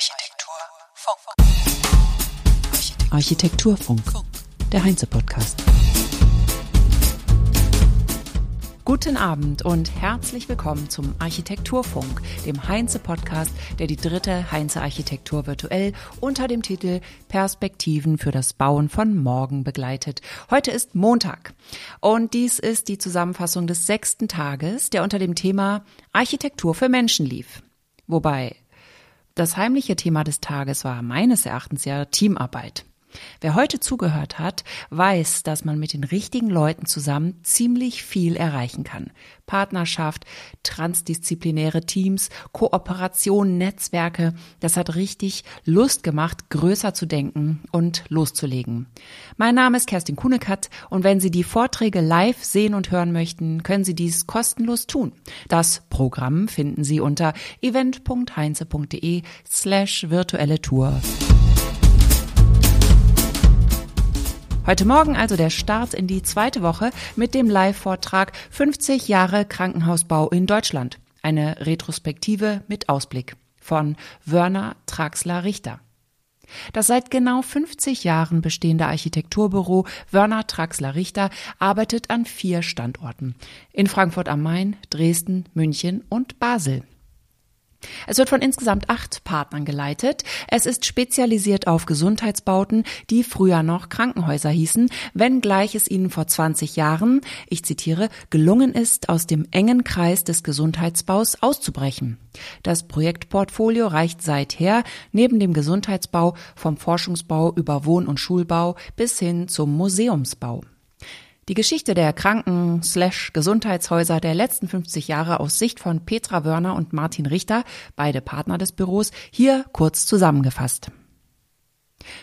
Architekturfunk. Architekturfunk, der Heinze-Podcast. Guten Abend und herzlich willkommen zum Architekturfunk, dem Heinze-Podcast, der die dritte Heinze-Architektur virtuell unter dem Titel Perspektiven für das Bauen von morgen begleitet. Heute ist Montag und dies ist die Zusammenfassung des sechsten Tages, der unter dem Thema Architektur für Menschen lief. Wobei das heimliche Thema des Tages war meines Erachtens ja Teamarbeit. Wer heute zugehört hat, weiß, dass man mit den richtigen Leuten zusammen ziemlich viel erreichen kann. Partnerschaft, transdisziplinäre Teams, Kooperation, Netzwerke, das hat richtig Lust gemacht, größer zu denken und loszulegen. Mein Name ist Kerstin Kunekat und wenn Sie die Vorträge live sehen und hören möchten, können Sie dies kostenlos tun. Das Programm finden Sie unter event.heinze.de slash virtuelle Tour. Heute Morgen also der Start in die zweite Woche mit dem Live-Vortrag 50 Jahre Krankenhausbau in Deutschland. Eine Retrospektive mit Ausblick von Wörner Traxler Richter. Das seit genau 50 Jahren bestehende Architekturbüro Wörner Traxler Richter arbeitet an vier Standorten. In Frankfurt am Main, Dresden, München und Basel. Es wird von insgesamt acht Partnern geleitet. Es ist spezialisiert auf Gesundheitsbauten, die früher noch Krankenhäuser hießen, wenngleich es ihnen vor 20 Jahren, ich zitiere, gelungen ist, aus dem engen Kreis des Gesundheitsbaus auszubrechen. Das Projektportfolio reicht seither neben dem Gesundheitsbau vom Forschungsbau über Wohn- und Schulbau bis hin zum Museumsbau. Die Geschichte der Kranken-Gesundheitshäuser der letzten 50 Jahre aus Sicht von Petra Wörner und Martin Richter, beide Partner des Büros, hier kurz zusammengefasst.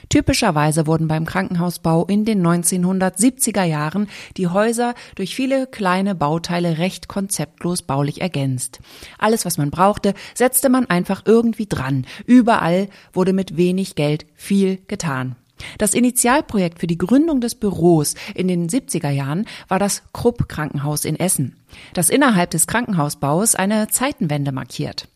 Typischerweise wurden beim Krankenhausbau in den 1970er Jahren die Häuser durch viele kleine Bauteile recht konzeptlos baulich ergänzt. Alles, was man brauchte, setzte man einfach irgendwie dran. Überall wurde mit wenig Geld viel getan. Das Initialprojekt für die Gründung des Büros in den 70er Jahren war das Krupp Krankenhaus in Essen, das innerhalb des Krankenhausbaus eine Zeitenwende markiert.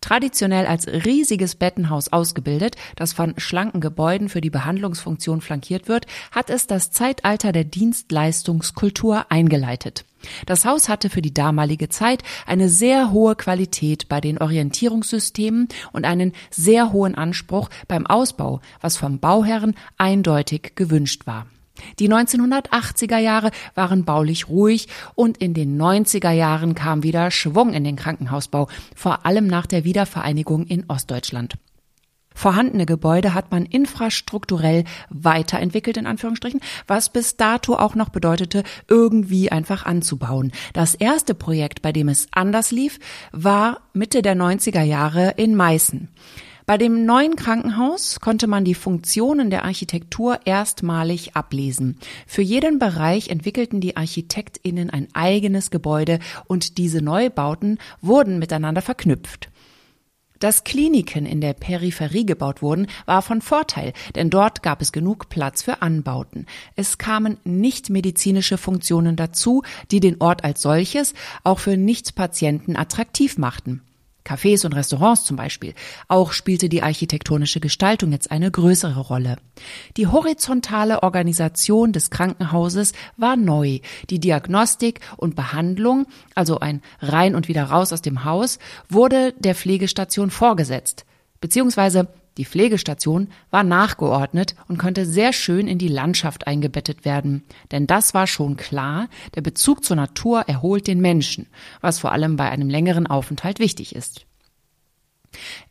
Traditionell als riesiges Bettenhaus ausgebildet, das von schlanken Gebäuden für die Behandlungsfunktion flankiert wird, hat es das Zeitalter der Dienstleistungskultur eingeleitet. Das Haus hatte für die damalige Zeit eine sehr hohe Qualität bei den Orientierungssystemen und einen sehr hohen Anspruch beim Ausbau, was vom Bauherren eindeutig gewünscht war. Die 1980er Jahre waren baulich ruhig und in den 90er Jahren kam wieder Schwung in den Krankenhausbau, vor allem nach der Wiedervereinigung in Ostdeutschland. Vorhandene Gebäude hat man infrastrukturell weiterentwickelt, in Anführungsstrichen, was bis dato auch noch bedeutete, irgendwie einfach anzubauen. Das erste Projekt, bei dem es anders lief, war Mitte der 90er Jahre in Meißen. Bei dem neuen Krankenhaus konnte man die Funktionen der Architektur erstmalig ablesen. Für jeden Bereich entwickelten die Architektinnen ein eigenes Gebäude und diese Neubauten wurden miteinander verknüpft. Dass Kliniken in der Peripherie gebaut wurden, war von Vorteil, denn dort gab es genug Platz für Anbauten. Es kamen nicht medizinische Funktionen dazu, die den Ort als solches auch für Nichtpatienten attraktiv machten. Cafés und Restaurants zum Beispiel. Auch spielte die architektonische Gestaltung jetzt eine größere Rolle. Die horizontale Organisation des Krankenhauses war neu. Die Diagnostik und Behandlung, also ein rein und wieder raus aus dem Haus, wurde der Pflegestation vorgesetzt. Beziehungsweise die Pflegestation war nachgeordnet und konnte sehr schön in die Landschaft eingebettet werden. Denn das war schon klar, der Bezug zur Natur erholt den Menschen, was vor allem bei einem längeren Aufenthalt wichtig ist.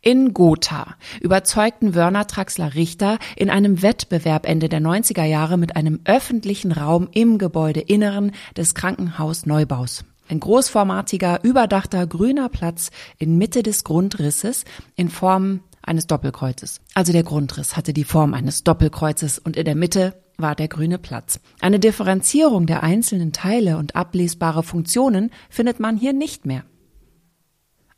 In Gotha überzeugten Wörner Traxler Richter in einem Wettbewerb Ende der 90er Jahre mit einem öffentlichen Raum im Gebäudeinneren des Krankenhausneubaus. Ein großformatiger, überdachter grüner Platz in Mitte des Grundrisses in Form eines Doppelkreuzes. Also der Grundriss hatte die Form eines Doppelkreuzes und in der Mitte war der grüne Platz. Eine Differenzierung der einzelnen Teile und ablesbare Funktionen findet man hier nicht mehr.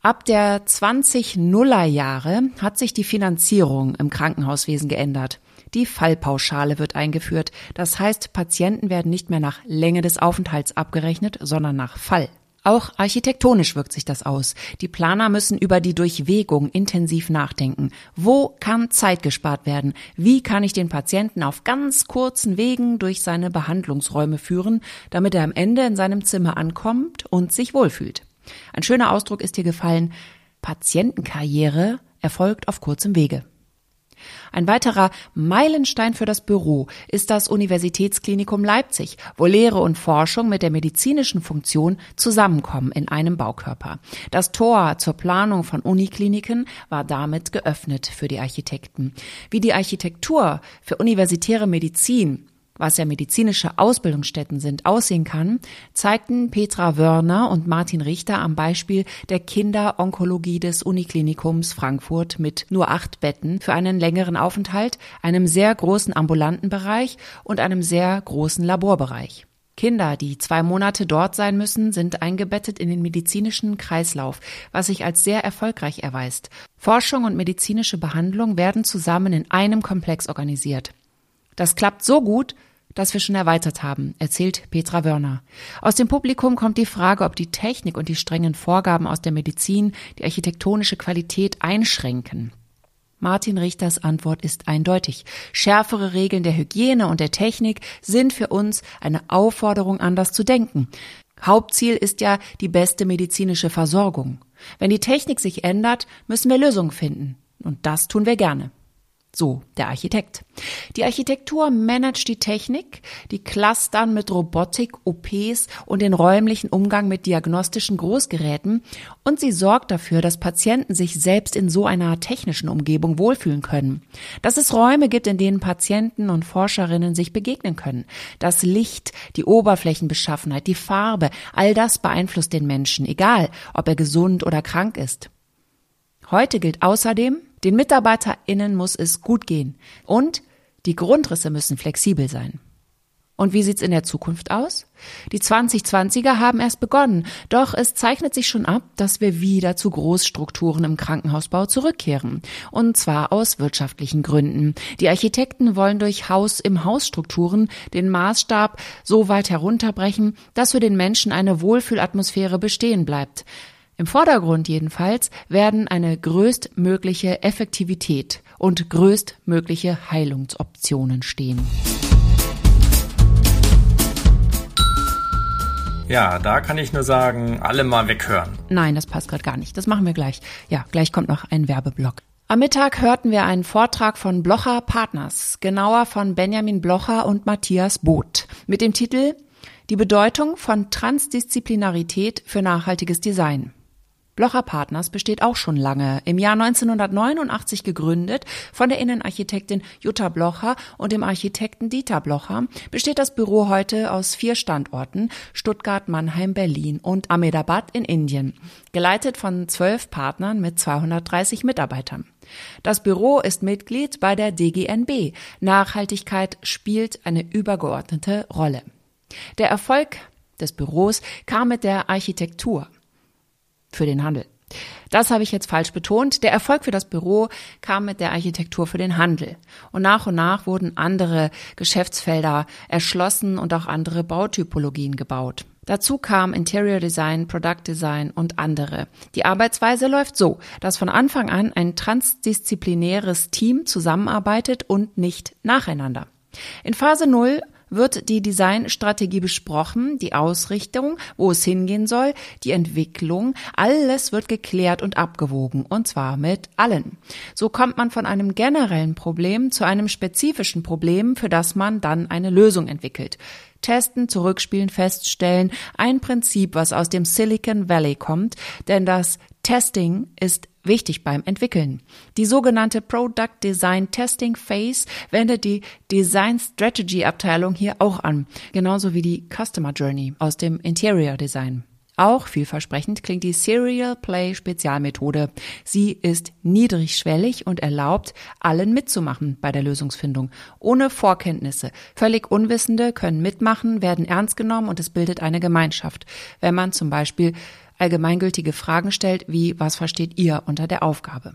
Ab der 20-Nuller Jahre hat sich die Finanzierung im Krankenhauswesen geändert. Die Fallpauschale wird eingeführt. Das heißt, Patienten werden nicht mehr nach Länge des Aufenthalts abgerechnet, sondern nach Fall. Auch architektonisch wirkt sich das aus. Die Planer müssen über die Durchwegung intensiv nachdenken. Wo kann Zeit gespart werden? Wie kann ich den Patienten auf ganz kurzen Wegen durch seine Behandlungsräume führen, damit er am Ende in seinem Zimmer ankommt und sich wohlfühlt? Ein schöner Ausdruck ist hier gefallen. Patientenkarriere erfolgt auf kurzem Wege. Ein weiterer Meilenstein für das Büro ist das Universitätsklinikum Leipzig, wo Lehre und Forschung mit der medizinischen Funktion zusammenkommen in einem Baukörper. Das Tor zur Planung von Unikliniken war damit geöffnet für die Architekten. Wie die Architektur für universitäre Medizin was ja medizinische Ausbildungsstätten sind, aussehen kann, zeigten Petra Wörner und Martin Richter am Beispiel der Kinderonkologie des Uniklinikums Frankfurt mit nur acht Betten für einen längeren Aufenthalt, einem sehr großen ambulanten Bereich und einem sehr großen Laborbereich. Kinder, die zwei Monate dort sein müssen, sind eingebettet in den medizinischen Kreislauf, was sich als sehr erfolgreich erweist. Forschung und medizinische Behandlung werden zusammen in einem Komplex organisiert. Das klappt so gut, dass wir schon erweitert haben, erzählt Petra Wörner. Aus dem Publikum kommt die Frage, ob die Technik und die strengen Vorgaben aus der Medizin die architektonische Qualität einschränken. Martin Richters Antwort ist eindeutig. Schärfere Regeln der Hygiene und der Technik sind für uns eine Aufforderung, anders zu denken. Hauptziel ist ja die beste medizinische Versorgung. Wenn die Technik sich ändert, müssen wir Lösungen finden. Und das tun wir gerne. So, der Architekt. Die Architektur managt die Technik, die Clustern mit Robotik, OPs und den räumlichen Umgang mit diagnostischen Großgeräten und sie sorgt dafür, dass Patienten sich selbst in so einer technischen Umgebung wohlfühlen können. Dass es Räume gibt, in denen Patienten und Forscherinnen sich begegnen können. Das Licht, die Oberflächenbeschaffenheit, die Farbe, all das beeinflusst den Menschen, egal ob er gesund oder krank ist. Heute gilt außerdem, den MitarbeiterInnen muss es gut gehen und die Grundrisse müssen flexibel sein. Und wie sieht's in der Zukunft aus? Die 2020er haben erst begonnen, doch es zeichnet sich schon ab, dass wir wieder zu Großstrukturen im Krankenhausbau zurückkehren. Und zwar aus wirtschaftlichen Gründen. Die Architekten wollen durch Haus-im-Haus-Strukturen den Maßstab so weit herunterbrechen, dass für den Menschen eine Wohlfühlatmosphäre bestehen bleibt. Im Vordergrund jedenfalls werden eine größtmögliche Effektivität und größtmögliche Heilungsoptionen stehen. Ja, da kann ich nur sagen, alle mal weghören. Nein, das passt gerade gar nicht. Das machen wir gleich. Ja, gleich kommt noch ein Werbeblock. Am Mittag hörten wir einen Vortrag von Blocher Partners, genauer von Benjamin Blocher und Matthias Both, mit dem Titel Die Bedeutung von Transdisziplinarität für nachhaltiges Design. Blocher Partners besteht auch schon lange. Im Jahr 1989 gegründet von der Innenarchitektin Jutta Blocher und dem Architekten Dieter Blocher, besteht das Büro heute aus vier Standorten Stuttgart, Mannheim, Berlin und Ahmedabad in Indien, geleitet von zwölf Partnern mit 230 Mitarbeitern. Das Büro ist Mitglied bei der DGNB. Nachhaltigkeit spielt eine übergeordnete Rolle. Der Erfolg des Büros kam mit der Architektur für den Handel. Das habe ich jetzt falsch betont. Der Erfolg für das Büro kam mit der Architektur für den Handel. Und nach und nach wurden andere Geschäftsfelder erschlossen und auch andere Bautypologien gebaut. Dazu kam Interior Design, Product Design und andere. Die Arbeitsweise läuft so, dass von Anfang an ein transdisziplinäres Team zusammenarbeitet und nicht nacheinander. In Phase 0 wird die Designstrategie besprochen, die Ausrichtung, wo es hingehen soll, die Entwicklung, alles wird geklärt und abgewogen, und zwar mit allen. So kommt man von einem generellen Problem zu einem spezifischen Problem, für das man dann eine Lösung entwickelt. Testen, zurückspielen, feststellen, ein Prinzip, was aus dem Silicon Valley kommt, denn das Testing ist wichtig beim Entwickeln. Die sogenannte Product Design Testing Phase wendet die Design Strategy Abteilung hier auch an, genauso wie die Customer Journey aus dem Interior Design. Auch vielversprechend klingt die Serial Play Spezialmethode. Sie ist niedrigschwellig und erlaubt, allen mitzumachen bei der Lösungsfindung. Ohne Vorkenntnisse. Völlig Unwissende können mitmachen, werden ernst genommen und es bildet eine Gemeinschaft. Wenn man zum Beispiel allgemeingültige Fragen stellt, wie was versteht ihr unter der Aufgabe?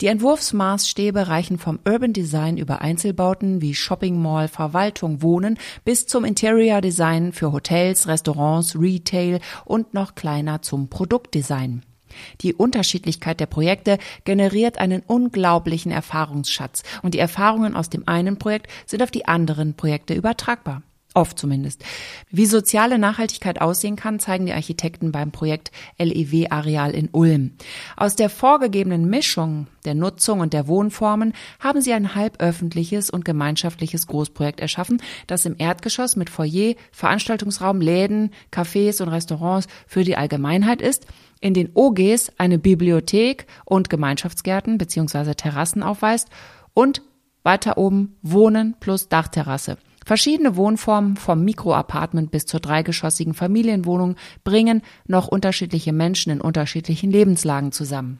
Die Entwurfsmaßstäbe reichen vom Urban Design über Einzelbauten wie Shopping Mall, Verwaltung, Wohnen bis zum Interior Design für Hotels, Restaurants, Retail und noch kleiner zum Produktdesign. Die Unterschiedlichkeit der Projekte generiert einen unglaublichen Erfahrungsschatz und die Erfahrungen aus dem einen Projekt sind auf die anderen Projekte übertragbar. Oft zumindest. Wie soziale Nachhaltigkeit aussehen kann, zeigen die Architekten beim Projekt LEW Areal in Ulm. Aus der vorgegebenen Mischung der Nutzung und der Wohnformen haben sie ein halböffentliches und gemeinschaftliches Großprojekt erschaffen, das im Erdgeschoss mit Foyer, Veranstaltungsraum, Läden, Cafés und Restaurants für die Allgemeinheit ist, in den OGs eine Bibliothek und Gemeinschaftsgärten bzw. Terrassen aufweist und weiter oben Wohnen plus Dachterrasse. Verschiedene Wohnformen vom Mikroapartment bis zur dreigeschossigen Familienwohnung bringen noch unterschiedliche Menschen in unterschiedlichen Lebenslagen zusammen.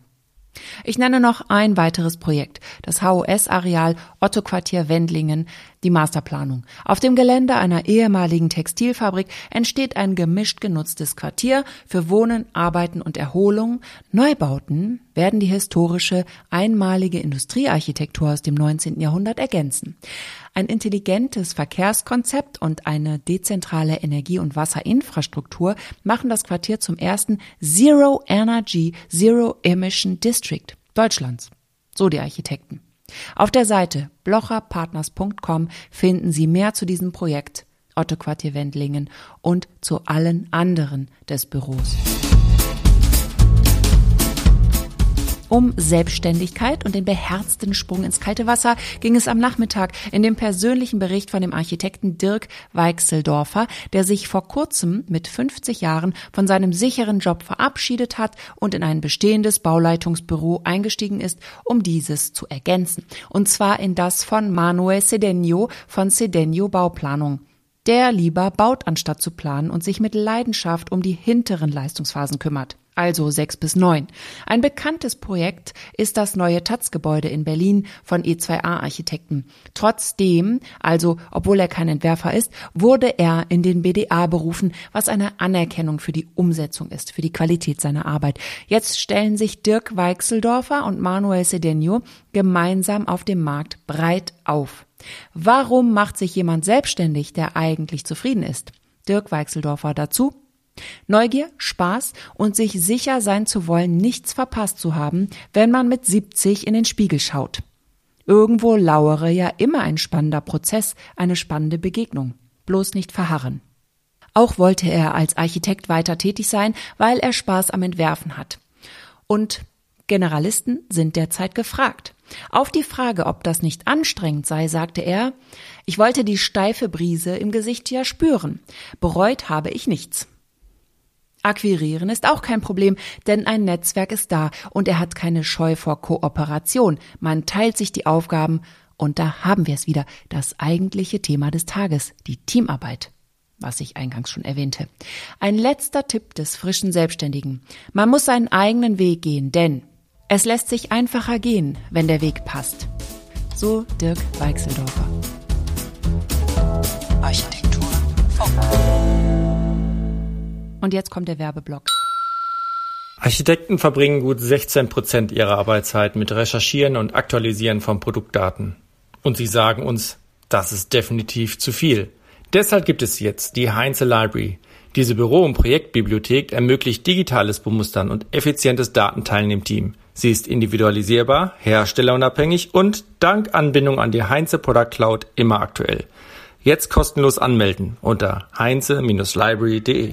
Ich nenne noch ein weiteres Projekt, das HOS-Areal Otto Quartier Wendlingen, die Masterplanung. Auf dem Gelände einer ehemaligen Textilfabrik entsteht ein gemischt genutztes Quartier für Wohnen, Arbeiten und Erholung. Neubauten werden die historische, einmalige Industriearchitektur aus dem 19. Jahrhundert ergänzen. Ein intelligentes Verkehrskonzept und eine dezentrale Energie- und Wasserinfrastruktur machen das Quartier zum ersten Zero Energy, Zero Emission District Deutschlands. So die Architekten. Auf der Seite blocherpartners.com finden Sie mehr zu diesem Projekt Otto Quartier Wendlingen und zu allen anderen des Büros. Um Selbstständigkeit und den beherzten Sprung ins kalte Wasser ging es am Nachmittag in dem persönlichen Bericht von dem Architekten Dirk Weichseldorfer, der sich vor kurzem mit 50 Jahren von seinem sicheren Job verabschiedet hat und in ein bestehendes Bauleitungsbüro eingestiegen ist, um dieses zu ergänzen. Und zwar in das von Manuel Cedeño von Cedeño Bauplanung der lieber baut, anstatt zu planen und sich mit Leidenschaft um die hinteren Leistungsphasen kümmert also sechs bis neun. Ein bekanntes Projekt ist das neue Taz-Gebäude in Berlin von E2A Architekten. Trotzdem, also obwohl er kein Entwerfer ist, wurde er in den BDA berufen, was eine Anerkennung für die Umsetzung ist, für die Qualität seiner Arbeit. Jetzt stellen sich Dirk Weichseldorfer und Manuel Cedeño gemeinsam auf dem Markt breit auf. Warum macht sich jemand selbstständig, der eigentlich zufrieden ist? Dirk Weichseldorfer dazu. Neugier, Spaß und sich sicher sein zu wollen, nichts verpasst zu haben, wenn man mit 70 in den Spiegel schaut. Irgendwo lauere ja immer ein spannender Prozess, eine spannende Begegnung. Bloß nicht verharren. Auch wollte er als Architekt weiter tätig sein, weil er Spaß am Entwerfen hat. Und Generalisten sind derzeit gefragt. Auf die Frage, ob das nicht anstrengend sei, sagte er, ich wollte die steife Brise im Gesicht ja spüren. Bereut habe ich nichts. Akquirieren ist auch kein Problem, denn ein Netzwerk ist da und er hat keine Scheu vor Kooperation. Man teilt sich die Aufgaben und da haben wir es wieder, das eigentliche Thema des Tages, die Teamarbeit was ich eingangs schon erwähnte. Ein letzter Tipp des frischen Selbstständigen. Man muss seinen eigenen Weg gehen, denn es lässt sich einfacher gehen, wenn der Weg passt. So Dirk Weichseldorfer. Architektur. Oh. Und jetzt kommt der Werbeblock. Architekten verbringen gut 16 Prozent ihrer Arbeitszeit mit Recherchieren und Aktualisieren von Produktdaten. Und sie sagen uns, das ist definitiv zu viel. Deshalb gibt es jetzt die Heinze Library. Diese Büro- und Projektbibliothek ermöglicht digitales Bemustern und effizientes Datenteilen im Team. Sie ist individualisierbar, herstellerunabhängig und dank Anbindung an die Heinze Product Cloud immer aktuell. Jetzt kostenlos anmelden unter heinze-library.de.